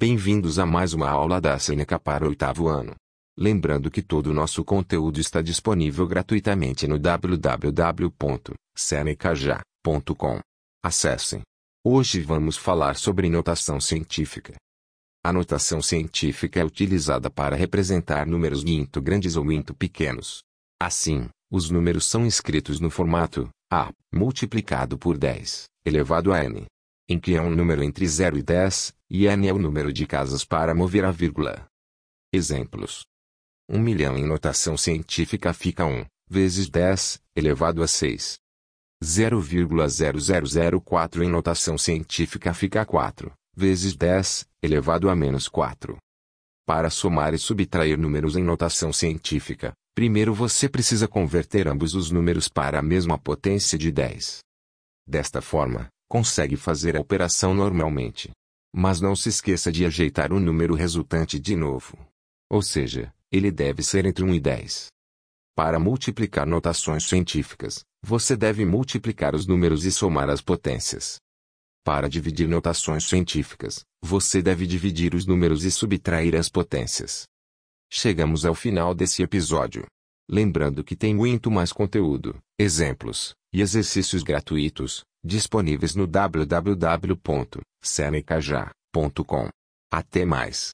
Bem-vindos a mais uma aula da Seneca para o oitavo ano. Lembrando que todo o nosso conteúdo está disponível gratuitamente no www.senecaja.com. Acessem. Hoje vamos falar sobre notação científica. A notação científica é utilizada para representar números muito grandes ou muito pequenos. Assim, os números são escritos no formato A multiplicado por 10, elevado a n, em que é um número entre 0 e 10, e n é o número de casas para mover a vírgula. Exemplos. 1 milhão em notação científica fica 1, vezes 10, elevado a 6. 0,0004 em notação científica fica 4, vezes 10, elevado a menos 4. Para somar e subtrair números em notação científica, primeiro você precisa converter ambos os números para a mesma potência de 10. Desta forma, consegue fazer a operação normalmente. Mas não se esqueça de ajeitar o número resultante de novo. Ou seja, ele deve ser entre 1 e 10. Para multiplicar notações científicas, você deve multiplicar os números e somar as potências. Para dividir notações científicas, você deve dividir os números e subtrair as potências. Chegamos ao final desse episódio. Lembrando que tem muito mais conteúdo, exemplos e exercícios gratuitos disponíveis no www.senecaja.com. Até mais.